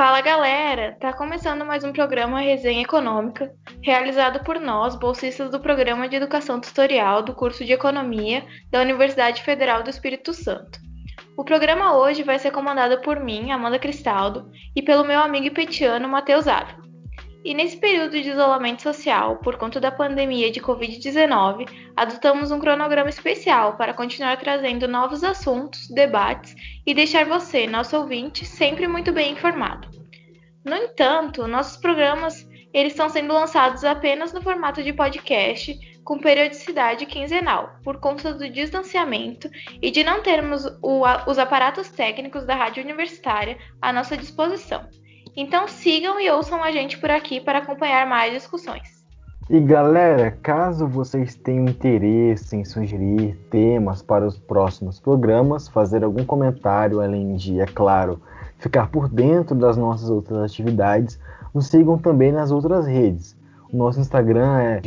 Fala galera! Tá começando mais um programa Resenha Econômica, realizado por nós, bolsistas do Programa de Educação Tutorial do curso de Economia da Universidade Federal do Espírito Santo. O programa hoje vai ser comandado por mim, Amanda Cristaldo, e pelo meu amigo petiano Matheus Ávila. E nesse período de isolamento social, por conta da pandemia de Covid-19, adotamos um cronograma especial para continuar trazendo novos assuntos, debates e deixar você, nosso ouvinte, sempre muito bem informado. No entanto, nossos programas eles estão sendo lançados apenas no formato de podcast, com periodicidade quinzenal, por conta do distanciamento e de não termos o, os aparatos técnicos da rádio universitária à nossa disposição. Então sigam e ouçam a gente por aqui para acompanhar mais discussões. E galera, caso vocês tenham interesse em sugerir temas para os próximos programas, fazer algum comentário, além de, é claro, ficar por dentro das nossas outras atividades, nos sigam também nas outras redes. O nosso Instagram é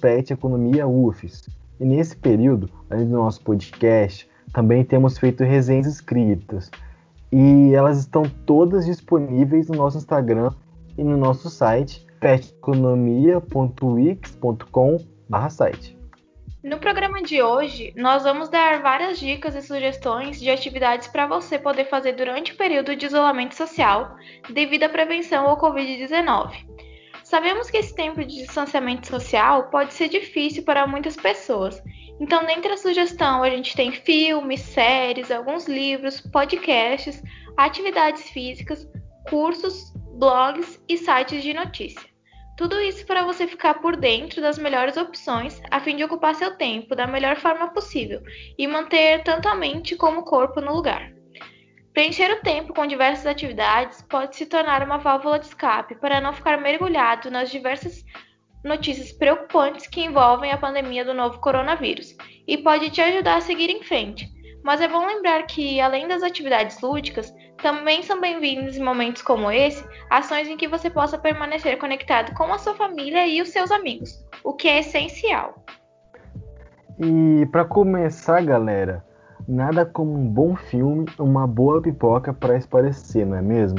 peteconomiaufes. E nesse período, além do nosso podcast, também temos feito resenhas escritas e elas estão todas disponíveis no nosso Instagram e no nosso site peteconomia.wix.com/site. No programa de hoje, nós vamos dar várias dicas e sugestões de atividades para você poder fazer durante o período de isolamento social devido à prevenção ao Covid-19. Sabemos que esse tempo de distanciamento social pode ser difícil para muitas pessoas então, dentre a sugestão, a gente tem filmes, séries, alguns livros, podcasts, atividades físicas, cursos, blogs e sites de notícia. Tudo isso para você ficar por dentro das melhores opções, a fim de ocupar seu tempo da melhor forma possível e manter tanto a mente como o corpo no lugar. Preencher o tempo com diversas atividades pode se tornar uma válvula de escape para não ficar mergulhado nas diversas notícias preocupantes que envolvem a pandemia do novo coronavírus e pode te ajudar a seguir em frente. Mas é bom lembrar que, além das atividades lúdicas, também são bem-vindos em momentos como esse ações em que você possa permanecer conectado com a sua família e os seus amigos, o que é essencial. E para começar, galera, nada como um bom filme, uma boa pipoca para esparecer, não é mesmo?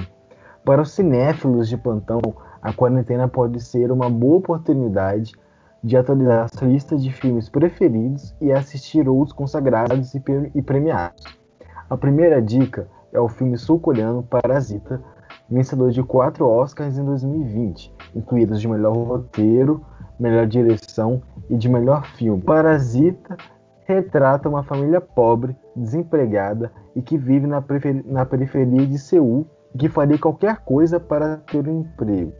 Para os cinéfilos de plantão, a quarentena pode ser uma boa oportunidade de atualizar sua lista de filmes preferidos e assistir outros consagrados e premiados. A primeira dica é o filme sul-coreano Parasita, vencedor de quatro Oscars em 2020, incluídos de melhor roteiro, melhor direção e de melhor filme. Parasita retrata uma família pobre, desempregada e que vive na, na periferia de Seul que faria qualquer coisa para ter um emprego.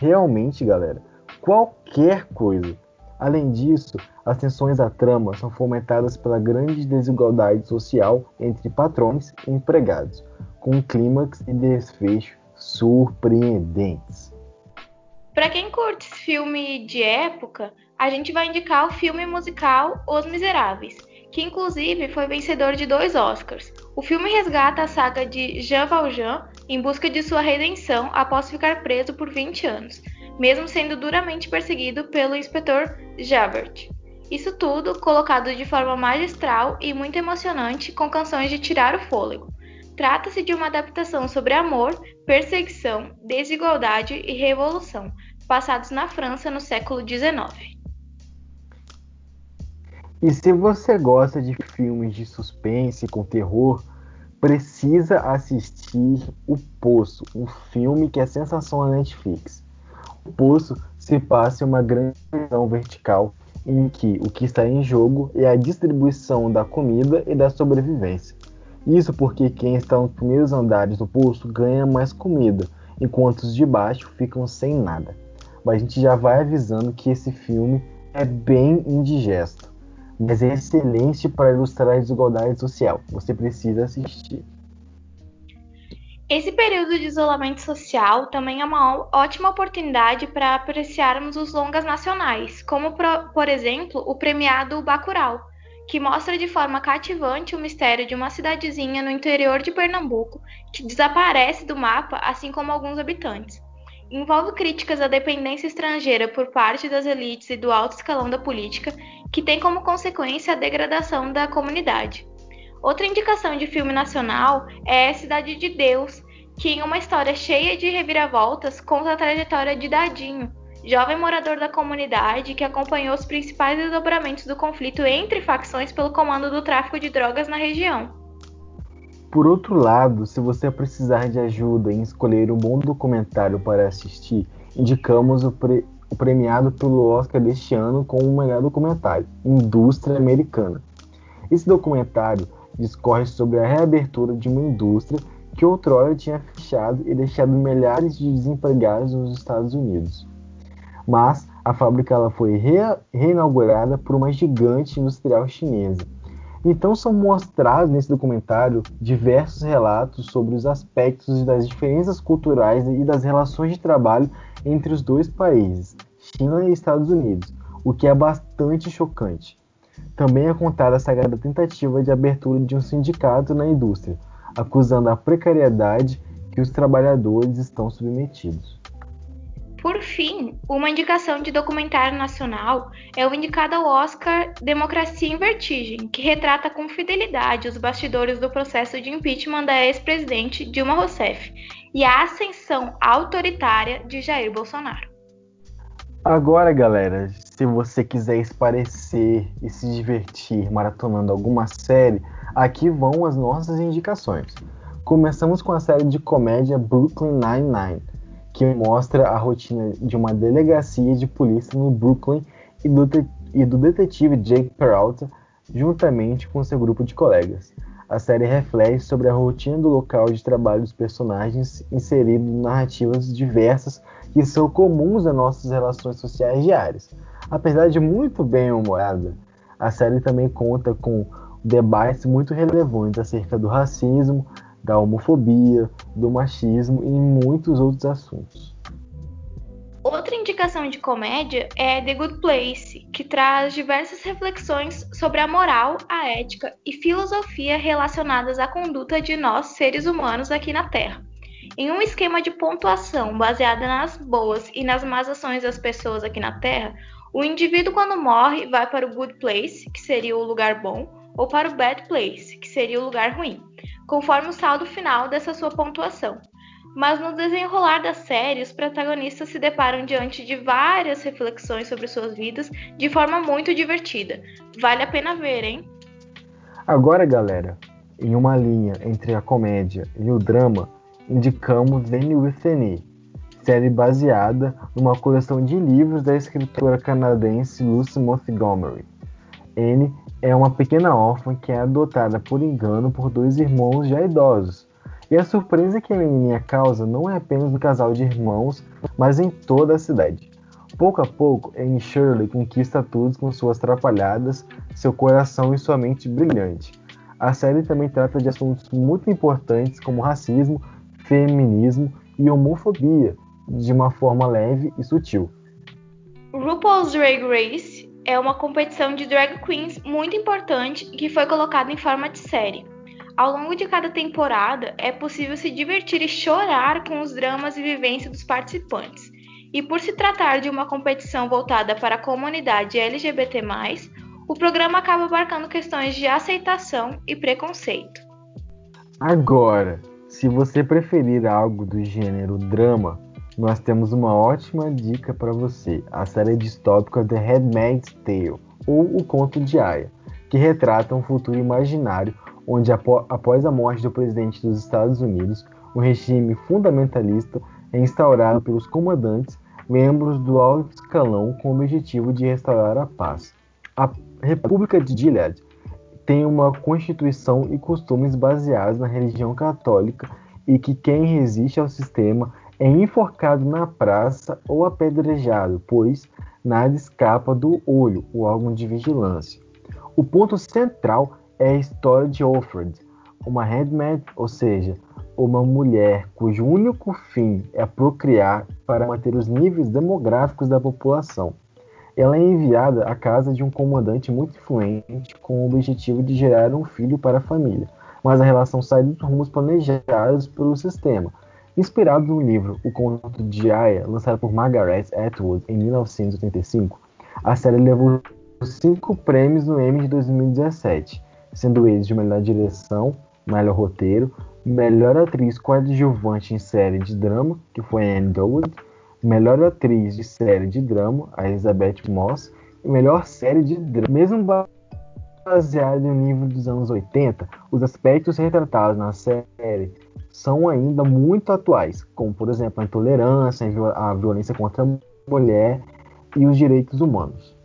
Realmente, galera, qualquer coisa. Além disso, as tensões da trama são fomentadas pela grande desigualdade social entre patrões e empregados, com clímax e desfecho surpreendentes. Para quem curte filme de época, a gente vai indicar o filme musical Os Miseráveis, que inclusive foi vencedor de dois Oscars. O filme resgata a saga de Jean Valjean em busca de sua redenção após ficar preso por 20 anos, mesmo sendo duramente perseguido pelo inspetor Javert. Isso tudo colocado de forma magistral e muito emocionante com canções de tirar o fôlego. Trata-se de uma adaptação sobre amor, perseguição, desigualdade e revolução, passados na França no século XIX. E se você gosta de filmes de suspense com terror, precisa assistir O Poço, um filme que é sensação na Netflix. O Poço se passa em uma grande visão vertical em que o que está em jogo é a distribuição da comida e da sobrevivência. Isso porque quem está nos primeiros andares do poço ganha mais comida, enquanto os de baixo ficam sem nada. Mas a gente já vai avisando que esse filme é bem indigesto mas é excelente para ilustrar a desigualdade social. Você precisa assistir. Esse período de isolamento social também é uma ótima oportunidade para apreciarmos os longas nacionais, como, por exemplo, o premiado Bacurau, que mostra de forma cativante o mistério de uma cidadezinha no interior de Pernambuco que desaparece do mapa, assim como alguns habitantes envolve críticas à dependência estrangeira por parte das elites e do alto escalão da política, que tem como consequência a degradação da comunidade. Outra indicação de filme nacional é Cidade de Deus, que em uma história cheia de reviravoltas conta a trajetória de Dadinho, jovem morador da comunidade que acompanhou os principais desdobramentos do conflito entre facções pelo comando do tráfico de drogas na região. Por outro lado, se você precisar de ajuda em escolher um bom documentário para assistir, indicamos o, pre o premiado pelo Oscar deste ano com o melhor documentário, Indústria Americana. Esse documentário discorre sobre a reabertura de uma indústria que outrora tinha fechado e deixado milhares de desempregados nos Estados Unidos. Mas a fábrica ela foi re reinaugurada por uma gigante industrial chinesa então são mostrados nesse documentário diversos relatos sobre os aspectos das diferenças culturais e das relações de trabalho entre os dois países, China e Estados Unidos, o que é bastante chocante. Também é contada a sagrada tentativa de abertura de um sindicato na indústria, acusando a precariedade que os trabalhadores estão submetidos. Por fim, uma indicação de documentário nacional é o indicado ao Oscar Democracia em Vertigem, que retrata com fidelidade os bastidores do processo de impeachment da ex-presidente Dilma Rousseff e a ascensão autoritária de Jair Bolsonaro. Agora, galera, se você quiser esparecer e se divertir maratonando alguma série, aqui vão as nossas indicações. Começamos com a série de comédia Brooklyn Nine-Nine que mostra a rotina de uma delegacia de polícia no Brooklyn e do, e do detetive Jake Peralta, juntamente com seu grupo de colegas. A série reflete sobre a rotina do local de trabalho dos personagens, inserindo narrativas diversas que são comuns às nossas relações sociais diárias. Apesar de muito bem humorada, a série também conta com debates muito relevantes acerca do racismo, da homofobia, do machismo e muitos outros assuntos. Outra indicação de comédia é The Good Place, que traz diversas reflexões sobre a moral, a ética e filosofia relacionadas à conduta de nós, seres humanos, aqui na Terra. Em um esquema de pontuação baseada nas boas e nas más ações das pessoas aqui na Terra, o indivíduo, quando morre, vai para o Good Place, que seria o lugar bom, ou para o Bad Place, que seria o lugar ruim conforme o saldo final dessa sua pontuação. Mas no desenrolar da série, os protagonistas se deparam diante de várias reflexões sobre suas vidas de forma muito divertida. Vale a pena ver, hein? Agora, galera, em uma linha entre a comédia e o drama, indicamos Annie with Annie, série baseada numa coleção de livros da escritora canadense Lucy Montgomery. Anne é uma pequena órfã que é adotada por engano por dois irmãos já idosos. E a surpresa que a menininha causa não é apenas no casal de irmãos, mas em toda a cidade. Pouco a pouco, Anne Shirley conquista todos com suas atrapalhadas, seu coração e sua mente brilhante. A série também trata de assuntos muito importantes como racismo, feminismo e homofobia, de uma forma leve e sutil. RuPaul's Drag Race é uma competição de drag queens muito importante que foi colocada em forma de série. Ao longo de cada temporada, é possível se divertir e chorar com os dramas e vivências dos participantes. E por se tratar de uma competição voltada para a comunidade LGBT, o programa acaba abarcando questões de aceitação e preconceito. Agora, se você preferir algo do gênero drama, nós temos uma ótima dica para você: a série distópica The Handmaid's Tale, ou O Conto de Aya, que retrata um futuro imaginário onde, após a morte do presidente dos Estados Unidos, um regime fundamentalista é instaurado pelos comandantes, membros do alto escalão, com o objetivo de restaurar a paz. A República de Gilead tem uma constituição e costumes baseados na religião católica e que quem resiste ao sistema é enforcado na praça ou apedrejado, pois nada escapa do olho, o órgão de vigilância. O ponto central é a história de Alfred, uma handmaid, ou seja, uma mulher cujo único fim é procriar para manter os níveis demográficos da população. Ela é enviada à casa de um comandante muito influente com o objetivo de gerar um filho para a família, mas a relação sai dos rumos planejados pelo sistema, Inspirado no livro O Conto de Aya, lançado por Margaret Atwood em 1985, a série levou cinco prêmios no Emmy de 2017, sendo eles de melhor direção, melhor roteiro, Melhor atriz coadjuvante em série de drama, que foi Anne Dowd. Melhor atriz de série de drama, a Elizabeth Moss. E melhor série de drama. Mesmo baseado no nível dos anos 80, os aspectos retratados na série são ainda muito atuais, como por exemplo a intolerância, a violência contra a mulher e os direitos humanos.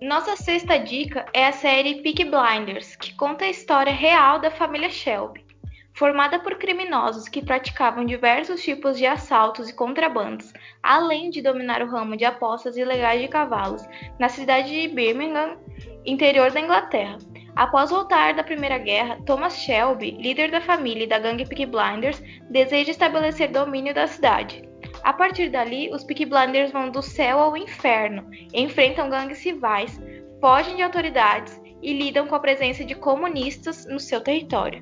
Nossa sexta dica é a série Peaky Blinders, que conta a história real da família Shelby. Formada por criminosos que praticavam diversos tipos de assaltos e contrabandos, além de dominar o ramo de apostas ilegais de cavalos na cidade de Birmingham, interior da Inglaterra. Após voltar da Primeira Guerra, Thomas Shelby, líder da família e da gangue Peaky Blinders, deseja estabelecer domínio da cidade. A partir dali, os Peaky Blinders vão do céu ao inferno, enfrentam gangues rivais, fogem de autoridades e lidam com a presença de comunistas no seu território.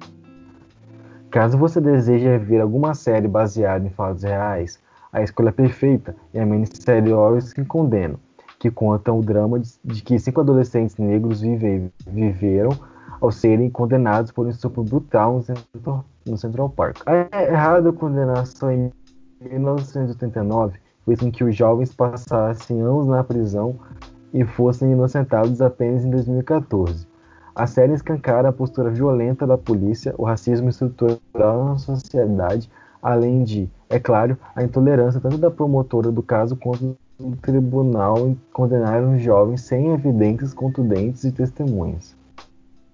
Caso você deseje ver alguma série baseada em fatos reais, a escolha perfeita é a minissérie Horrors que Condeno, que conta o drama de, que cinco adolescentes negros vive, viveram ao serem condenados por um estupro brutal no Central, no Central Park. A errada condenação em 1989 fez com que os jovens passassem anos na prisão e fossem inocentados apenas em 2014. A série escancara a postura violenta da polícia, o racismo estrutural na sociedade, além de, é claro, a intolerância tanto da promotora do caso quanto do tribunal em condenar os jovens sem evidências contundentes e testemunhas.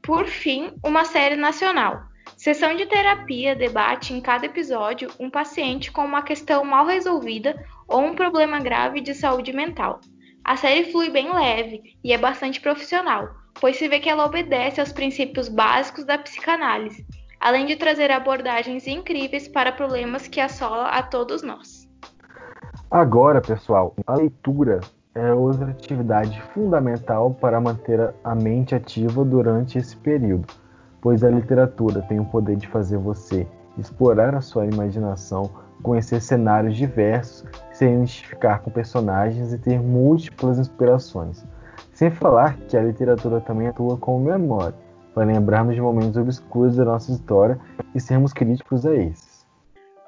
Por fim, uma série nacional. Sessão de terapia debate em cada episódio um paciente com uma questão mal resolvida ou um problema grave de saúde mental. A série flui bem leve e é bastante profissional, pois se vê que ela obedece aos princípios básicos da psicanálise, além de trazer abordagens incríveis para problemas que assolam a todos nós. Agora, pessoal, a leitura é outra atividade fundamental para manter a mente ativa durante esse período pois a literatura tem o poder de fazer você explorar a sua imaginação, conhecer cenários diversos, se identificar com personagens e ter múltiplas inspirações. Sem falar que a literatura também atua como memória, para lembrarmos de momentos obscuros da nossa história e sermos críticos a esses.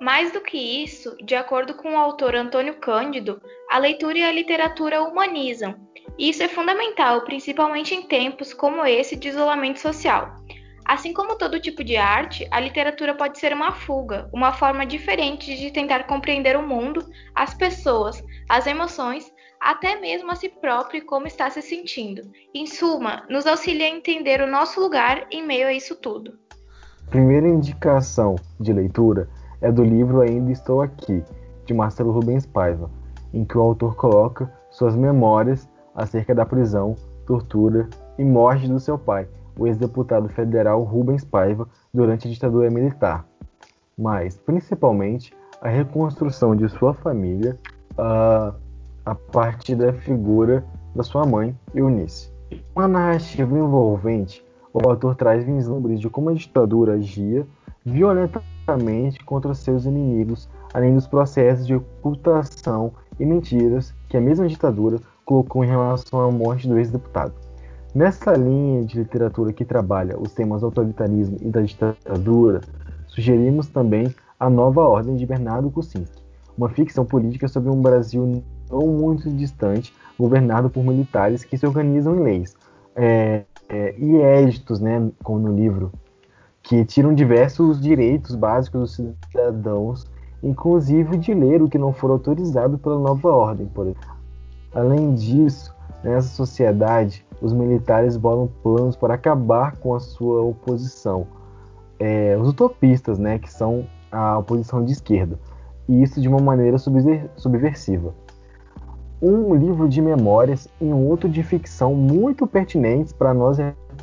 Mais do que isso, de acordo com o autor Antônio Cândido, a leitura e a literatura humanizam. Isso é fundamental, principalmente em tempos como esse de isolamento social. Assim como todo tipo de arte, a literatura pode ser uma fuga, uma forma diferente de tentar compreender o mundo, as pessoas, as emoções, até mesmo a si próprio e como está se sentindo. Em suma, nos auxilia a entender o nosso lugar em meio a isso tudo. Primeira indicação de leitura é do livro Ainda Estou Aqui, de Marcelo Rubens Paiva, em que o autor coloca suas memórias acerca da prisão, tortura e morte do seu pai, o ex-deputado federal Rubens Paiva durante a ditadura militar, mas principalmente a reconstrução de sua família uh, a partir da figura da sua mãe, Eunice. Uma narrativa envolvente, o autor traz vislumbres de como a ditadura agia violentamente contra seus inimigos, além dos processos de ocultação e mentiras que a mesma ditadura colocou em relação à morte do ex-deputado. Nessa linha de literatura que trabalha os temas do autoritarismo e da ditadura, sugerimos também A Nova Ordem de Bernardo Kucinski, uma ficção política sobre um Brasil não muito distante, governado por militares que se organizam em leis é, é, e éditos, né, como no livro, que tiram diversos direitos básicos dos cidadãos, inclusive de ler o que não for autorizado pela nova ordem. Por exemplo. Além disso, nessa sociedade, os militares bolam planos para acabar com a sua oposição. É, os utopistas, né, que são a oposição de esquerda, e isso de uma maneira subversiva. Um livro de memórias e um outro de ficção muito pertinentes para nós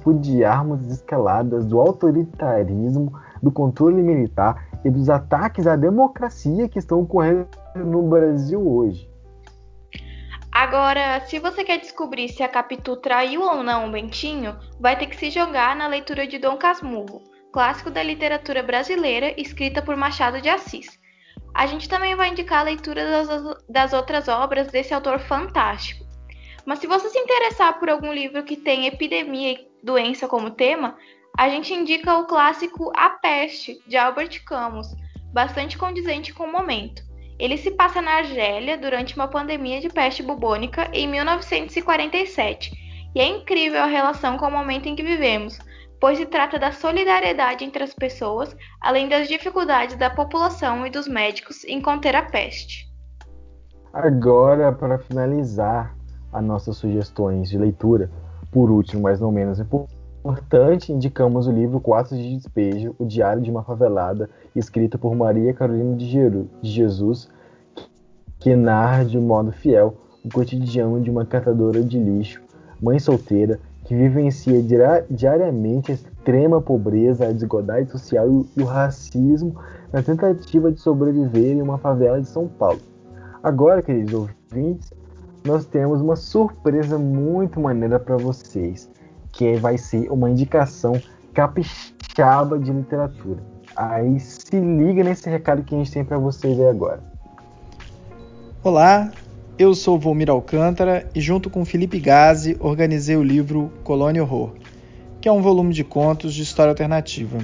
repudiarmos as escaladas do autoritarismo, do controle militar e dos ataques à democracia que estão ocorrendo no Brasil hoje. Agora, se você quer descobrir se a Capitu traiu ou não o Bentinho, vai ter que se jogar na leitura de Dom Casmurro, clássico da literatura brasileira escrita por Machado de Assis. A gente também vai indicar a leitura das, das outras obras desse autor fantástico. Mas se você se interessar por algum livro que tem epidemia e doença como tema, a gente indica o clássico A Peste, de Albert Camus, bastante condizente com o momento. Ele se passa na Argélia durante uma pandemia de peste bubônica em 1947, e é incrível a relação com o momento em que vivemos, pois se trata da solidariedade entre as pessoas, além das dificuldades da população e dos médicos em conter a peste. Agora, para finalizar as nossas sugestões de leitura, por último, mas não menos importante, indicamos o livro Quatro de Despejo, O Diário de uma Favelada, escrito por Maria Carolina de Jesus, que narra de modo fiel o cotidiano de uma catadora de lixo, mãe solteira, que vivencia diariamente a extrema pobreza, a desigualdade social e o racismo na tentativa de sobreviver em uma favela de São Paulo. Agora, queridos ouvintes, nós temos uma surpresa muito maneira para vocês que vai ser uma indicação capixaba de literatura. Aí se liga nesse recado que a gente tem para vocês aí agora. Olá, eu sou Volmir Alcântara e junto com Felipe Gazi organizei o livro Colônia Horror, que é um volume de contos de história alternativa.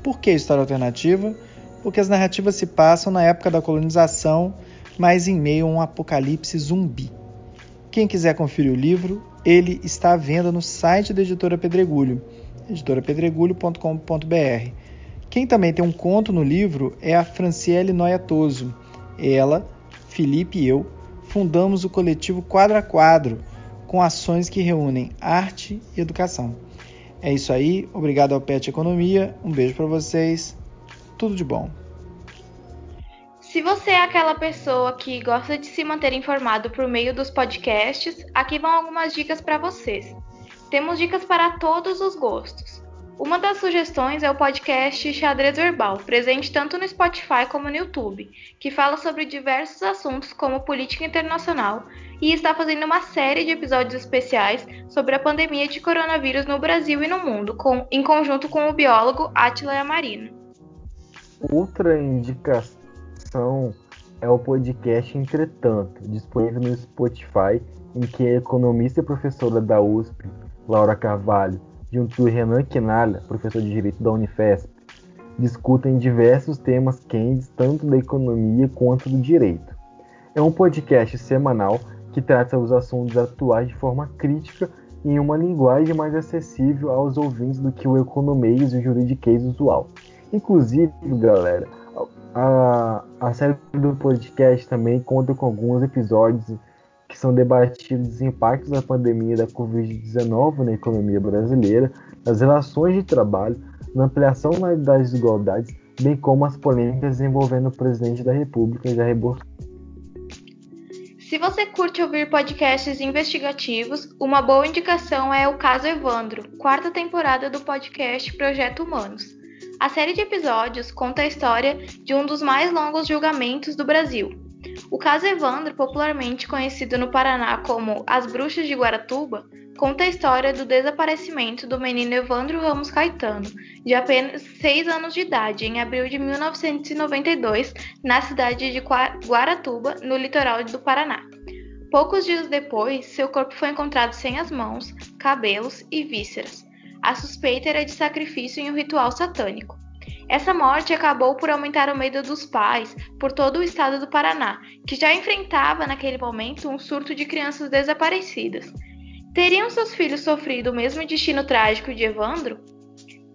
Por que história alternativa? Porque as narrativas se passam na época da colonização, mas em meio a um apocalipse zumbi. Quem quiser conferir o livro, ele está à venda no site da editora Pedregulho, editorapedregulho.com.br. Quem também tem um conto no livro é a Franciele Noiatoso. Ela, Felipe e eu fundamos o coletivo Quadro a Quadro, com ações que reúnem arte e educação. É isso aí, obrigado ao Pet Economia, um beijo para vocês, tudo de bom. Se você é aquela pessoa que gosta de se manter informado por meio dos podcasts, aqui vão algumas dicas para vocês. Temos dicas para todos os gostos. Uma das sugestões é o podcast Xadrez Verbal, presente tanto no Spotify como no YouTube, que fala sobre diversos assuntos como política internacional e está fazendo uma série de episódios especiais sobre a pandemia de coronavírus no Brasil e no mundo, com, em conjunto com o biólogo Attila Yamarino. Outra indicação é o podcast Entretanto, disponível no Spotify, em que a economista e professora da USP, Laura Carvalho, junto com Renan Quinalha, professor de Direito da Unifesp, discutem diversos temas quentes, tanto da economia quanto do direito. É um podcast semanal que trata os assuntos atuais de forma crítica e em uma linguagem mais acessível aos ouvintes do que o economês e o juridiquês usual. Inclusive, galera, a, série do podcast também conta com alguns episódios que são debatidos os impactos da pandemia da Covid-19 na economia brasileira, nas relações de trabalho, na ampliação das desigualdades, bem como as polêmicas envolvendo o presidente da República, Jair Bolsonaro. Se você curte ouvir podcasts investigativos, uma boa indicação é o Caso Evandro, quarta temporada do podcast Projeto Humanos. A série de episódios conta a história de um dos mais longos julgamentos do Brasil. O caso Evandro, popularmente conhecido no Paraná como As Bruxas de Guaratuba, conta a história do desaparecimento do menino Evandro Ramos Caetano, de apenas 6 anos de idade, em abril de 1992, na cidade de Guaratuba, no litoral do Paraná. Poucos dias depois, seu corpo foi encontrado sem as mãos, cabelos e vísceras. A suspeita era de sacrifício em um ritual satânico. Essa morte acabou por aumentar o medo dos pais por todo o estado do Paraná, que já enfrentava naquele momento um surto de crianças desaparecidas. Teriam seus filhos sofrido o mesmo destino trágico de Evandro?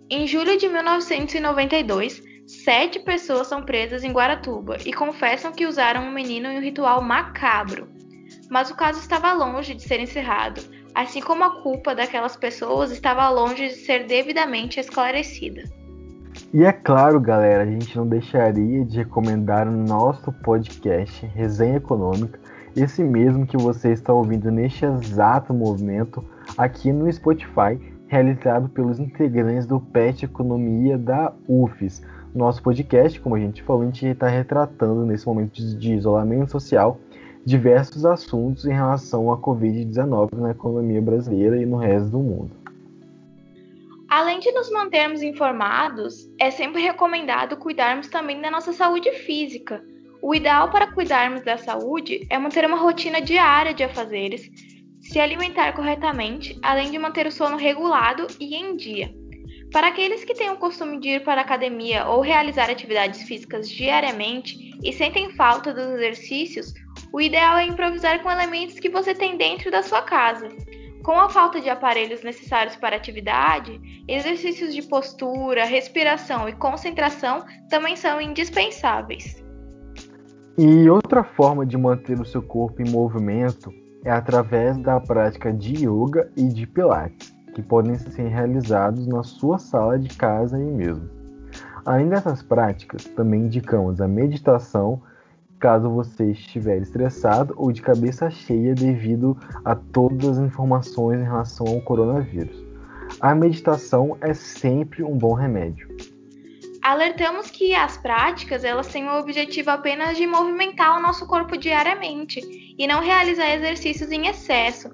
Em julho de 1992, sete pessoas são presas em Guaratuba e confessam que usaram um menino em um ritual macabro. Mas o caso estava longe de ser encerrado, assim como a culpa daquelas pessoas estava longe de ser devidamente esclarecida. E é claro, galera, a gente não deixaria de recomendar o nosso podcast Resenha Econômica, esse mesmo que você está ouvindo neste exato momento aqui no Spotify, realizado pelos integrantes do PET Economia da UFES. Nosso podcast, como a gente falou, a gente está retratando nesse momento de isolamento social diversos assuntos em relação à Covid-19 na economia brasileira e no resto do mundo. Além de nos mantermos informados, é sempre recomendado cuidarmos também da nossa saúde física. O ideal para cuidarmos da saúde é manter uma rotina diária de afazeres, se alimentar corretamente, além de manter o sono regulado e em dia. Para aqueles que têm o costume de ir para a academia ou realizar atividades físicas diariamente e sentem falta dos exercícios, o ideal é improvisar com elementos que você tem dentro da sua casa. Com a falta de aparelhos necessários para a atividade, exercícios de postura, respiração e concentração também são indispensáveis. E outra forma de manter o seu corpo em movimento é através da prática de yoga e de pilates, que podem ser realizados na sua sala de casa aí mesmo. Além dessas práticas, também indicamos a meditação caso você estiver estressado ou de cabeça cheia devido a todas as informações em relação ao coronavírus. A meditação é sempre um bom remédio. Alertamos que as práticas elas têm o objetivo apenas de movimentar o nosso corpo diariamente e não realizar exercícios em excesso,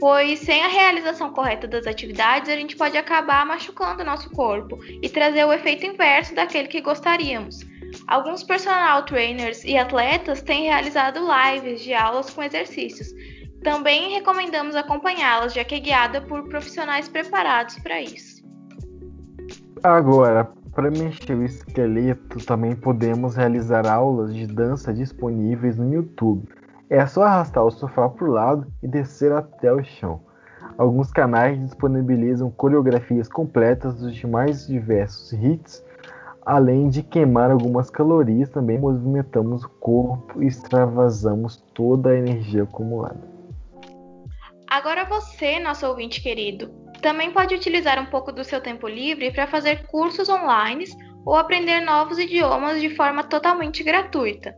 pois sem a realização correta das atividades a gente pode acabar machucando o nosso corpo e trazer o efeito inverso daquele que gostaríamos. Alguns personal trainers e atletas têm realizado lives de aulas com exercícios. Também recomendamos acompanhá-las, já que é guiada por profissionais preparados para isso. Agora, para mexer o esqueleto, também podemos realizar aulas de dança disponíveis no YouTube. É só arrastar o sofá para o lado e descer até o chão. Alguns canais disponibilizam coreografias completas dos mais diversos hits Além de queimar algumas calorias, também movimentamos o corpo e extravasamos toda a energia acumulada. Agora você, nosso ouvinte querido, também pode utilizar um pouco do seu tempo livre para fazer cursos online ou aprender novos idiomas de forma totalmente gratuita.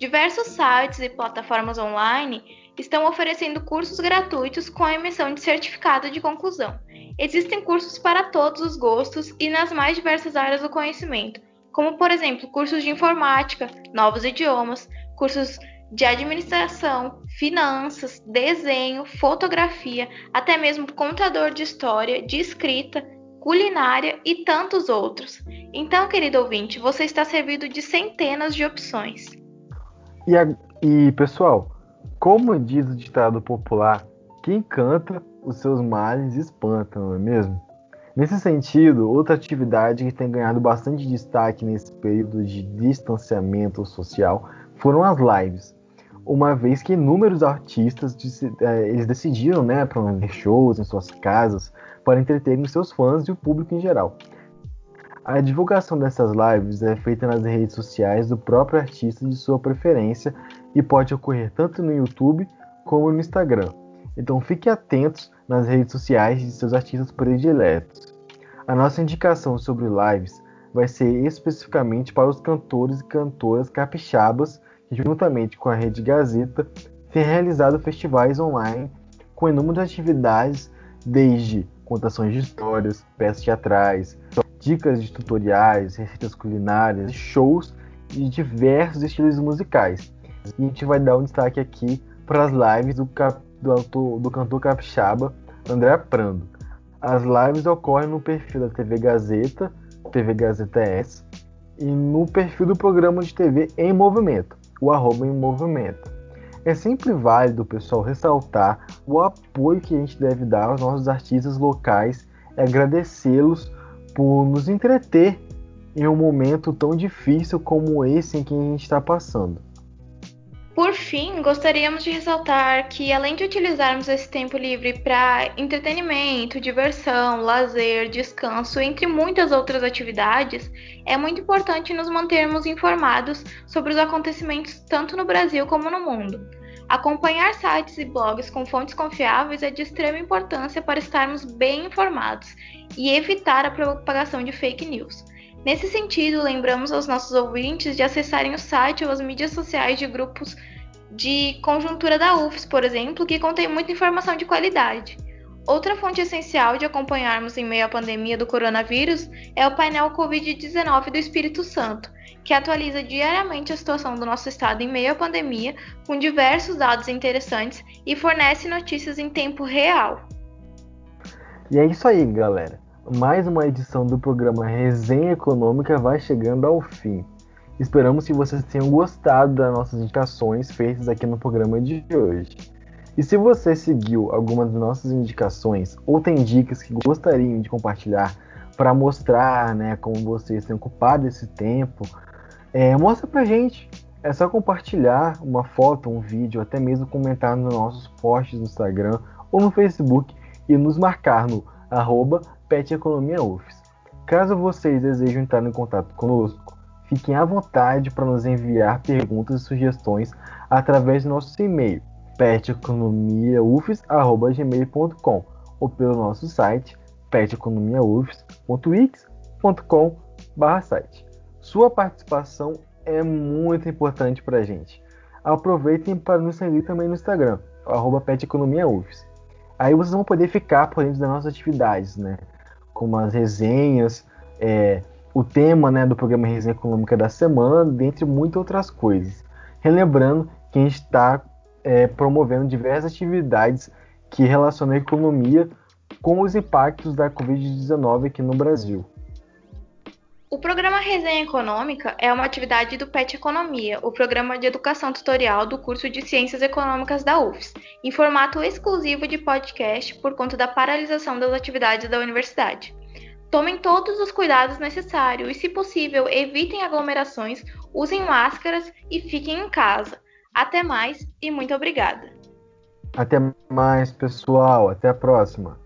Diversos sites e plataformas online estão oferecendo cursos gratuitos com a emissão de certificado de conclusão. Existem cursos para todos os gostos e nas mais diversas áreas do conhecimento, como por exemplo cursos de informática, novos idiomas, cursos de administração, finanças, desenho, fotografia, até mesmo contador de história, de escrita, culinária e tantos outros. Então, querido ouvinte, você está servido de centenas de opções. E, a, e pessoal, como diz o ditado popular, quem canta os seus males espanta, não é mesmo? Nesse sentido, outra atividade que tem ganhado bastante destaque nesse período de distanciamento social foram as lives. Uma vez que inúmeros artistas é, eles decidiram né, promover shows em suas casas para entreterem seus fãs e o público em geral. A divulgação dessas lives é feita nas redes sociais do próprio artista de sua preferência e pode ocorrer tanto no YouTube como no Instagram. Então fique atentos nas redes sociais de seus artistas prediletos. A nossa indicação sobre lives vai ser especificamente para os cantores e cantoras capixabas que, juntamente com a Rede Gazeta, têm realizado festivais online com inúmeras atividades, desde contações de histórias, peças teatrais, dicas de tutoriais, receitas culinárias, shows de diversos estilos musicais. A gente vai dar um destaque aqui para as lives do, cap, do, do cantor capixaba André Prando. As lives ocorrem no perfil da TV Gazeta, TV Gazeta S, e no perfil do programa de TV Em Movimento, o arroba em movimento. É sempre válido, pessoal, ressaltar o apoio que a gente deve dar aos nossos artistas locais e agradecê-los por nos entreter em um momento tão difícil como esse em que a gente está passando. Por fim, gostaríamos de ressaltar que, além de utilizarmos esse tempo livre para entretenimento, diversão, lazer, descanso, entre muitas outras atividades, é muito importante nos mantermos informados sobre os acontecimentos tanto no Brasil como no mundo. Acompanhar sites e blogs com fontes confiáveis é de extrema importância para estarmos bem informados e evitar a propagação de fake news. Nesse sentido, lembramos aos nossos ouvintes de acessarem o site ou as mídias sociais de grupos de conjuntura da UFS, por exemplo, que contém muita informação de qualidade. Outra fonte essencial de acompanharmos em meio à pandemia do coronavírus é o painel Covid-19 do Espírito Santo, que atualiza diariamente a situação do nosso estado em meio à pandemia, com diversos dados interessantes e fornece notícias em tempo real. E é isso aí, galera mais uma edição do programa Resenha Econômica vai chegando ao fim. Esperamos que vocês tenham gostado das nossas indicações feitas aqui no programa de hoje. E se você seguiu algumas das nossas indicações ou tem dicas que gostariam de compartilhar para mostrar, né, como vocês têm ocupado esse tempo. É, mostra pra gente. É só compartilhar uma foto, um vídeo, até mesmo comentar nos nossos posts no Instagram ou no Facebook e nos marcar no arroba PetEconomiaUFS. Caso vocês desejem entrar em contato conosco, fiquem à vontade para nos enviar perguntas e sugestões através do nosso e-mail peteconomiaufs.gmail.com ou pelo nosso site peteconomiaufs.wix.com.br site. Sua participação é muito importante para a gente. Aproveitem para nos seguir também no Instagram, peteconomiaufs. Aí vocês vão poder ficar por dentro das nossas atividades, né? Como as resenhas, é, o tema né, do programa Resenha Econômica da Semana, dentre muitas outras coisas. Relembrando que a gente está é, promovendo diversas atividades que relacionam a economia com os impactos da Covid-19 aqui no Brasil. O programa Resenha Econômica é uma atividade do PET Economia, o programa de educação tutorial do curso de Ciências Econômicas da UFS, em formato exclusivo de podcast por conta da paralisação das atividades da universidade. Tomem todos os cuidados necessários e, se possível, evitem aglomerações, usem máscaras e fiquem em casa. Até mais e muito obrigada. Até mais, pessoal. Até a próxima.